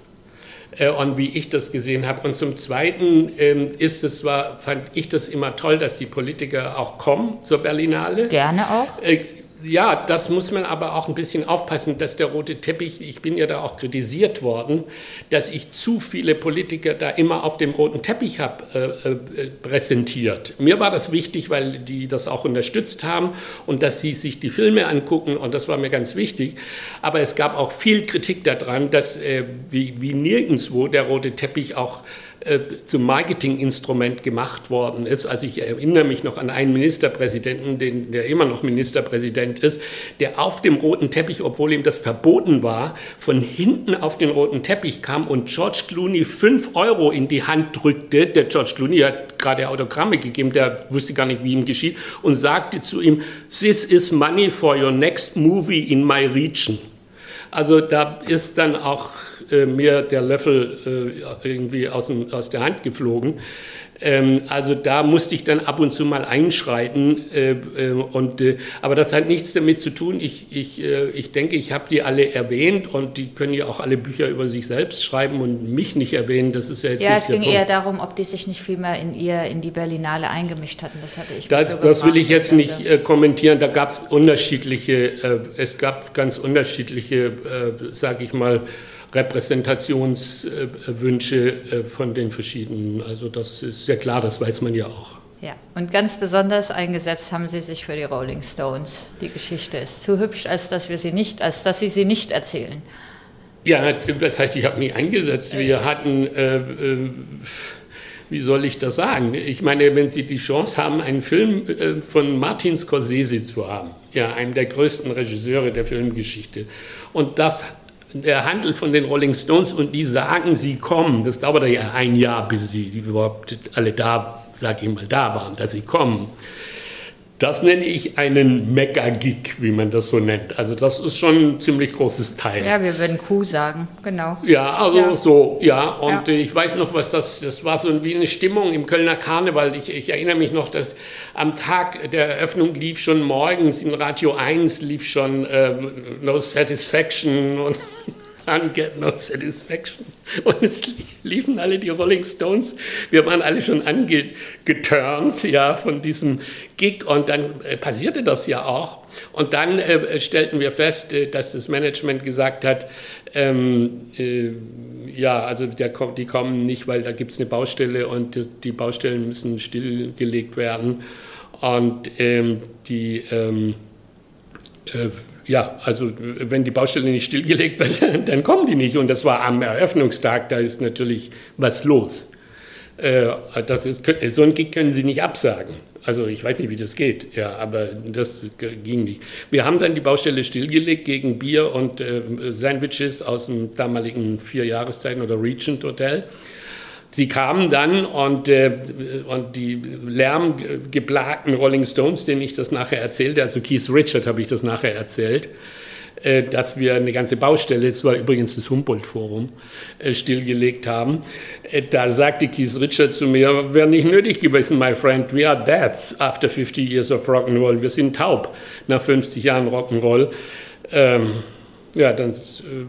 äh, und wie ich das gesehen habe. Und zum Zweiten ähm, ist es zwar, fand ich das immer toll, dass die Politiker auch kommen zur Berlinale. Gerne auch. Äh, ja, das muss man aber auch ein bisschen aufpassen, dass der rote Teppich, ich bin ja da auch kritisiert worden, dass ich zu viele Politiker da immer auf dem roten Teppich habe äh, äh, präsentiert. Mir war das wichtig, weil die das auch unterstützt haben und dass sie sich die Filme angucken und das war mir ganz wichtig. Aber es gab auch viel Kritik daran, dass äh, wie, wie nirgendwo der rote Teppich auch äh, zum Marketinginstrument gemacht worden ist. Also ich erinnere mich noch an einen Ministerpräsidenten, den, der immer noch Ministerpräsident ist, der auf dem roten Teppich, obwohl ihm das verboten war, von hinten auf den roten Teppich kam und George Clooney 5 Euro in die Hand drückte. Der George Clooney hat gerade Autogramme gegeben, der wusste gar nicht, wie ihm geschieht, und sagte zu ihm, This is money for your next movie in my region. Also da ist dann auch äh, mir der Löffel äh, irgendwie aus, dem, aus der Hand geflogen. Ähm, also da musste ich dann ab und zu mal einschreiten. Äh, äh, und, äh, aber das hat nichts damit zu tun. Ich, ich, äh, ich denke, ich habe die alle erwähnt und die können ja auch alle Bücher über sich selbst schreiben und mich nicht erwähnen. Das ist ja jetzt Ja, es ging eher darum, ob die sich nicht viel mehr in ihr, in die Berlinale eingemischt hatten. Das hatte ich Das, so das will ich jetzt nicht äh, kommentieren. Da gab es unterschiedliche, äh, es gab ganz unterschiedliche, sage ich mal, Repräsentationswünsche äh, von den verschiedenen. Also das ist sehr klar, das weiß man ja auch. Ja, und ganz besonders eingesetzt haben Sie sich für die Rolling Stones. Die Geschichte ist zu hübsch, als dass wir sie nicht, als dass Sie sie nicht erzählen. Ja, das heißt, ich habe mich eingesetzt. Wir hatten, äh, äh, wie soll ich das sagen? Ich meine, wenn Sie die Chance haben, einen Film äh, von Martin Scorsese zu haben, ja, einem der größten Regisseure der Filmgeschichte, und das der handelt von den Rolling Stones und die sagen, sie kommen. Das dauert ja ein Jahr, bis sie überhaupt alle da, sag ich mal, da waren, dass sie kommen. Das nenne ich einen Mega-Gig, wie man das so nennt. Also das ist schon ein ziemlich großes Teil. Ja, wir würden Kuh sagen, genau. Ja, also ja. so, ja. Und ja. ich weiß noch, was das, das war so wie eine Stimmung im Kölner Karneval. Ich, ich erinnere mich noch, dass am Tag der Eröffnung lief schon morgens in Radio 1 lief schon ähm, No Satisfaction und can't get no satisfaction. Und es liefen alle die Rolling Stones. Wir waren alle schon angeturnt, ja, von diesem Gig. Und dann äh, passierte das ja auch. Und dann äh, stellten wir fest, äh, dass das Management gesagt hat, ähm, äh, ja, also der, die kommen nicht, weil da gibt es eine Baustelle und die, die, Baustellen müssen stillgelegt werden. Und ähm, die ähm, äh, ja, also wenn die Baustelle nicht stillgelegt wird, dann kommen die nicht. Und das war am Eröffnungstag, da ist natürlich was los. Äh, das ist, so ein Gig können Sie nicht absagen. Also ich weiß nicht, wie das geht, ja, aber das ging nicht. Wir haben dann die Baustelle stillgelegt gegen Bier und äh, Sandwiches aus dem damaligen vier Jahreszeiten oder Regent Hotel. Sie kamen dann und, äh, und die lärmgeplagten Rolling Stones, denen ich das nachher erzählte, also Keith Richard habe ich das nachher erzählt, äh, dass wir eine ganze Baustelle, das war übrigens das Humboldt-Forum, äh, stillgelegt haben. Äh, da sagte Keith Richard zu mir, wäre nicht nötig gewesen, my friend, we are deaths after 50 years of Rock'n'Roll. Wir sind taub nach 50 Jahren Rock'n'Roll. Ähm, ja, dann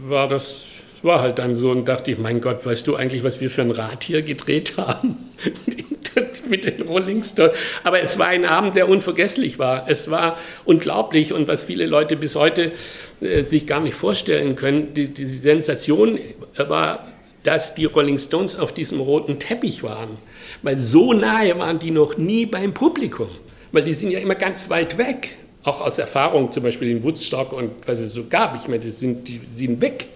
war das war halt dann so und dachte ich, mein Gott, weißt du eigentlich, was wir für ein Rad hier gedreht haben? Mit den Rolling Stones. Aber es war ein Abend, der unvergesslich war. Es war unglaublich und was viele Leute bis heute äh, sich gar nicht vorstellen können, die, die Sensation war, dass die Rolling Stones auf diesem roten Teppich waren. Weil so nahe waren die noch nie beim Publikum. Weil die sind ja immer ganz weit weg. Auch aus Erfahrung, zum Beispiel in Woodstock und was es so gab. Ich meine, die sind, die sind weg.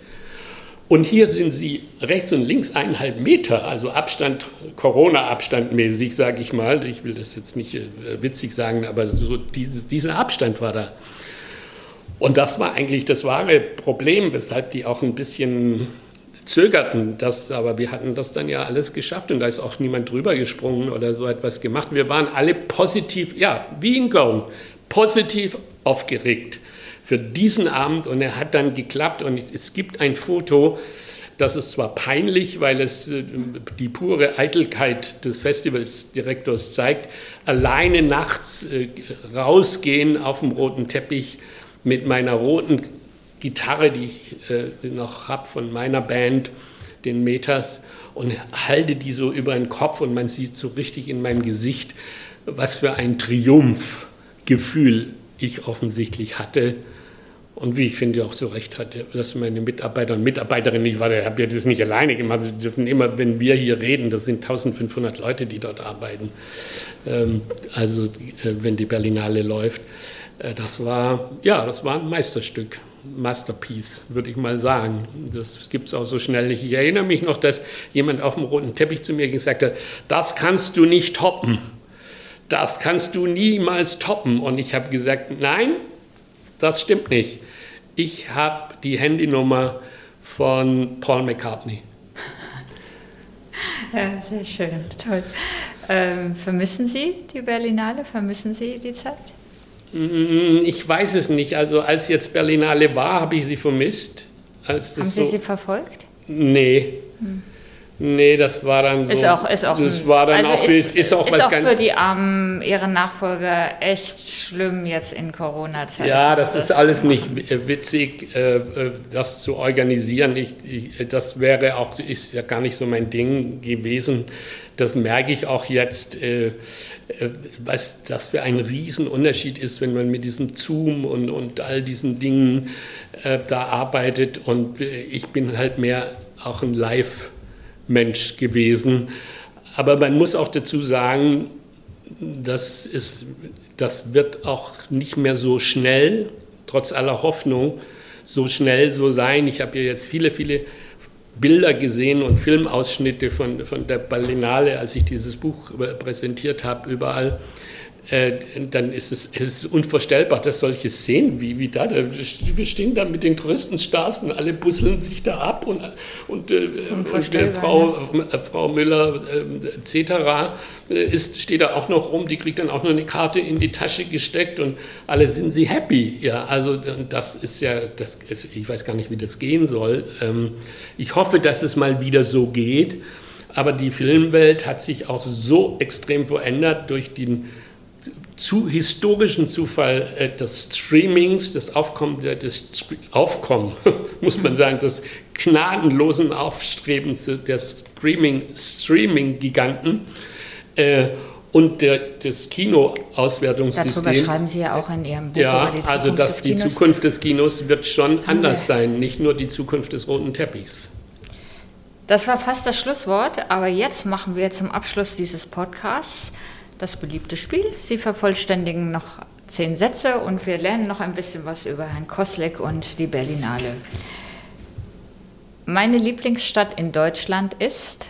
Und hier sind sie rechts und links eineinhalb Meter, also Abstand, Corona-Abstand mäßig, sage ich mal. Ich will das jetzt nicht äh, witzig sagen, aber so dieses, dieser Abstand war da. Und das war eigentlich das wahre Problem, weshalb die auch ein bisschen zögerten. Das, aber wir hatten das dann ja alles geschafft und da ist auch niemand drüber gesprungen oder so etwas gemacht. Wir waren alle positiv, ja, wie in Köln, positiv aufgeregt für diesen Abend und er hat dann geklappt und es gibt ein Foto, das ist zwar peinlich, weil es äh, die pure Eitelkeit des Festivalsdirektors zeigt, alleine nachts äh, rausgehen auf dem roten Teppich mit meiner roten Gitarre, die ich äh, noch habe von meiner Band, den Metas, und halte die so über den Kopf und man sieht so richtig in meinem Gesicht, was für ein Triumphgefühl ich offensichtlich hatte und wie ich finde auch zu Recht hat, dass meine Mitarbeiter und Mitarbeiterinnen, ich war, habe ja das nicht alleine gemacht, sie dürfen immer, wenn wir hier reden, das sind 1500 Leute, die dort arbeiten, ähm, also äh, wenn die Berlinale läuft, äh, das war, ja, das war ein Meisterstück. Masterpiece, würde ich mal sagen. Das gibt es auch so schnell nicht. Ich erinnere mich noch, dass jemand auf dem roten Teppich zu mir gesagt hat, das kannst du nicht toppen. Das kannst du niemals toppen. Und ich habe gesagt, nein, das stimmt nicht. Ich habe die Handynummer von Paul McCartney. Ja, sehr schön, toll. Ähm, vermissen Sie die Berlinale? Vermissen Sie die Zeit? Mm, ich weiß es nicht. Also als jetzt Berlinale war, habe ich sie vermisst. Haben Sie so sie verfolgt? Nee. Hm. Nee, das war dann so. Ist auch, ist auch, das war dann also auch, ist, ist auch, ist auch für die Armen, ihre Nachfolger echt schlimm jetzt in Corona-Zeiten. Ja, das, das ist alles nicht witzig, äh, äh, das zu organisieren. Ich, ich, das wäre auch, ist ja gar nicht so mein Ding gewesen. Das merke ich auch jetzt, äh, was das für ein Riesenunterschied ist, wenn man mit diesem Zoom und, und all diesen Dingen da arbeitet. Und ich bin halt mehr auch ein Live- Mensch gewesen. Aber man muss auch dazu sagen, das, ist, das wird auch nicht mehr so schnell, trotz aller Hoffnung, so schnell so sein. Ich habe ja jetzt viele, viele Bilder gesehen und Filmausschnitte von, von der Berlinale, als ich dieses Buch präsentiert habe, überall. Äh, dann ist es, es ist unvorstellbar, dass solche Szenen wie, wie da, da, wir stehen da mit den größten Stars und alle busseln sich da ab und, und, äh, und äh, Frau, Frau Müller äh, etc. Ist, steht da auch noch rum, die kriegt dann auch noch eine Karte in die Tasche gesteckt und alle sind sie happy. Ja, also das ist ja, das ist, ich weiß gar nicht, wie das gehen soll. Ähm, ich hoffe, dass es mal wieder so geht. Aber die Filmwelt hat sich auch so extrem verändert durch den zu historischen Zufall äh, des Streamings, des Aufkommen, des Aufkommen, muss man sagen, des gnadenlosen Aufstrebens der Streaming-Giganten äh, und der, des Kinoauswertungssystems. Darüber schreiben Sie ja auch in Ihrem Buch ja, also dass die Zukunft des Kinos wird schon anders sein, nicht nur die Zukunft des roten Teppichs. Das war fast das Schlusswort, aber jetzt machen wir zum Abschluss dieses Podcasts das beliebte Spiel. Sie vervollständigen noch zehn Sätze und wir lernen noch ein bisschen was über Herrn Koslek und die Berlinale. Meine Lieblingsstadt in Deutschland ist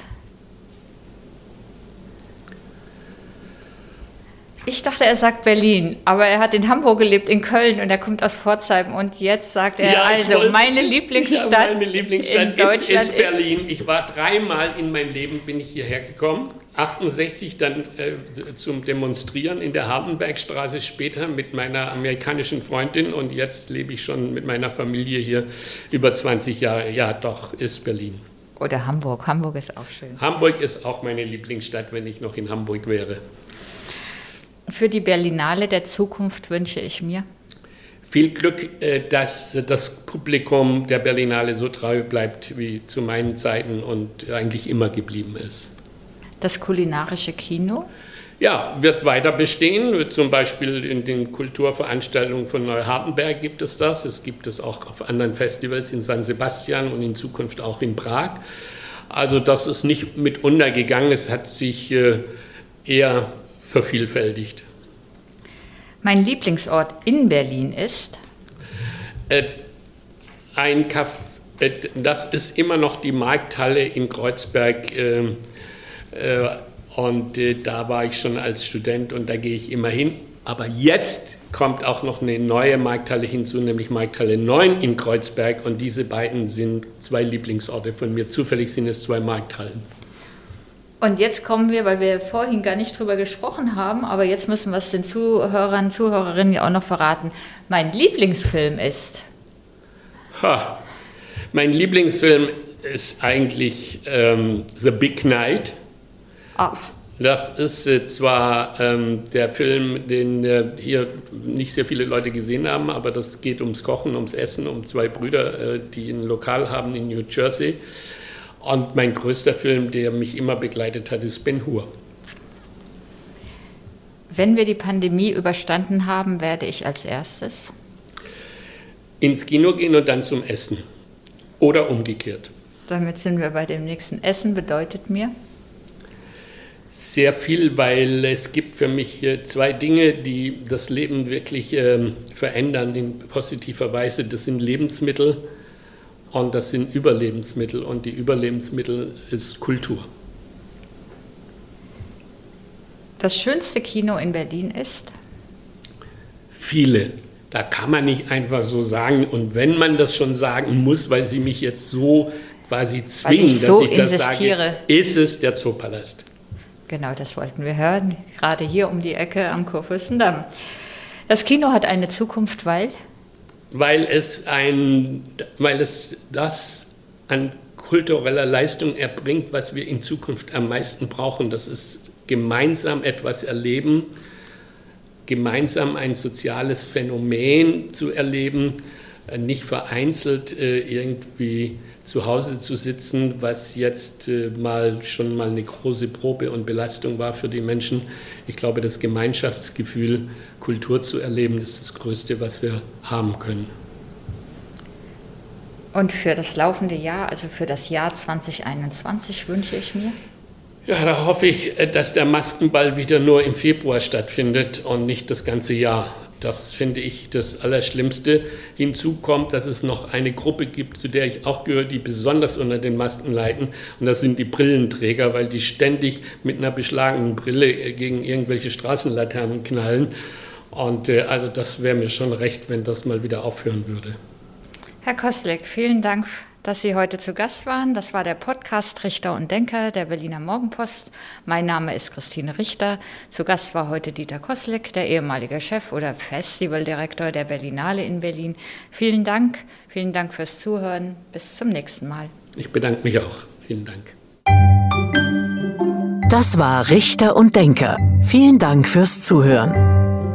Ich dachte, er sagt Berlin, aber er hat in Hamburg gelebt, in Köln und er kommt aus Pforzheim und jetzt sagt er ja, also, wollte, meine Lieblingsstadt, ja, meine Lieblingsstadt in Deutschland ist, ist Berlin. Ich war dreimal in meinem Leben, bin ich hierher gekommen. 68 dann äh, zum Demonstrieren in der Hardenbergstraße später mit meiner amerikanischen Freundin und jetzt lebe ich schon mit meiner Familie hier über 20 Jahre. Ja, doch, ist Berlin. Oder Hamburg. Hamburg ist auch schön. Hamburg ist auch meine Lieblingsstadt, wenn ich noch in Hamburg wäre. Für die Berlinale der Zukunft wünsche ich mir viel Glück, äh, dass das Publikum der Berlinale so treu bleibt wie zu meinen Zeiten und eigentlich immer geblieben ist. Das kulinarische Kino? Ja, wird weiter bestehen. Zum Beispiel in den Kulturveranstaltungen von Neuhardenberg gibt es das. Es gibt es auch auf anderen Festivals in San Sebastian und in Zukunft auch in Prag. Also das ist nicht mit untergegangen. Es hat sich äh, eher vervielfältigt. Mein Lieblingsort in Berlin ist? Äh, ein Café, äh, das ist immer noch die Markthalle in Kreuzberg. Äh, äh und äh, da war ich schon als Student und da gehe ich immer hin. Aber jetzt kommt auch noch eine neue Markthalle hinzu, nämlich Markthalle 9 in Kreuzberg. Und diese beiden sind zwei Lieblingsorte von mir. Zufällig sind es zwei Markthallen. Und jetzt kommen wir, weil wir vorhin gar nicht drüber gesprochen haben, aber jetzt müssen wir es den Zuhörern, Zuhörerinnen ja auch noch verraten. Mein Lieblingsfilm ist. Ha. Mein Lieblingsfilm ist eigentlich ähm, The Big Night. Ah. Das ist äh, zwar ähm, der Film, den äh, hier nicht sehr viele Leute gesehen haben, aber das geht ums Kochen, ums Essen, um zwei Brüder, äh, die ein Lokal haben in New Jersey. Und mein größter Film, der mich immer begleitet hat, ist Ben Hur. Wenn wir die Pandemie überstanden haben, werde ich als erstes ins Kino gehen und dann zum Essen. Oder umgekehrt. Damit sind wir bei dem nächsten Essen, bedeutet mir? Sehr viel, weil es gibt für mich äh, zwei Dinge, die das Leben wirklich ähm, verändern in positiver Weise. Das sind Lebensmittel und das sind Überlebensmittel und die Überlebensmittel ist Kultur. Das schönste Kino in Berlin ist? Viele. Da kann man nicht einfach so sagen. Und wenn man das schon sagen muss, weil Sie mich jetzt so quasi zwingen, ich so dass ich das insistiere. sage, ist es der Zoopalast. Genau, das wollten wir hören. Gerade hier um die Ecke am Kurfürstendamm. Das Kino hat eine Zukunft, weil? Weil es, ein, weil es das an kultureller Leistung erbringt, was wir in Zukunft am meisten brauchen. Das ist gemeinsam etwas erleben, gemeinsam ein soziales Phänomen zu erleben, nicht vereinzelt äh, irgendwie zu Hause zu sitzen, was jetzt äh, mal schon mal eine große Probe und Belastung war für die Menschen. Ich glaube, das Gemeinschaftsgefühl, Kultur zu erleben, ist das Größte, was wir haben können. Und für das laufende Jahr, also für das Jahr 2021, wünsche ich mir? Ja, da hoffe ich, äh, dass der Maskenball wieder nur im Februar stattfindet und nicht das ganze Jahr. Das finde ich das Allerschlimmste. Hinzu kommt, dass es noch eine Gruppe gibt, zu der ich auch gehöre, die besonders unter den Masken leiden. Und das sind die Brillenträger, weil die ständig mit einer beschlagenen Brille äh, gegen irgendwelche Straßenlaternen knallen. Und äh, also das wäre mir schon recht, wenn das mal wieder aufhören würde. Herr Koslik, vielen Dank dass Sie heute zu Gast waren. Das war der Podcast Richter und Denker der Berliner Morgenpost. Mein Name ist Christine Richter. Zu Gast war heute Dieter Koslik, der ehemalige Chef oder Festivaldirektor der Berlinale in Berlin. Vielen Dank, vielen Dank fürs Zuhören. Bis zum nächsten Mal. Ich bedanke mich auch. Vielen Dank. Das war Richter und Denker. Vielen Dank fürs Zuhören.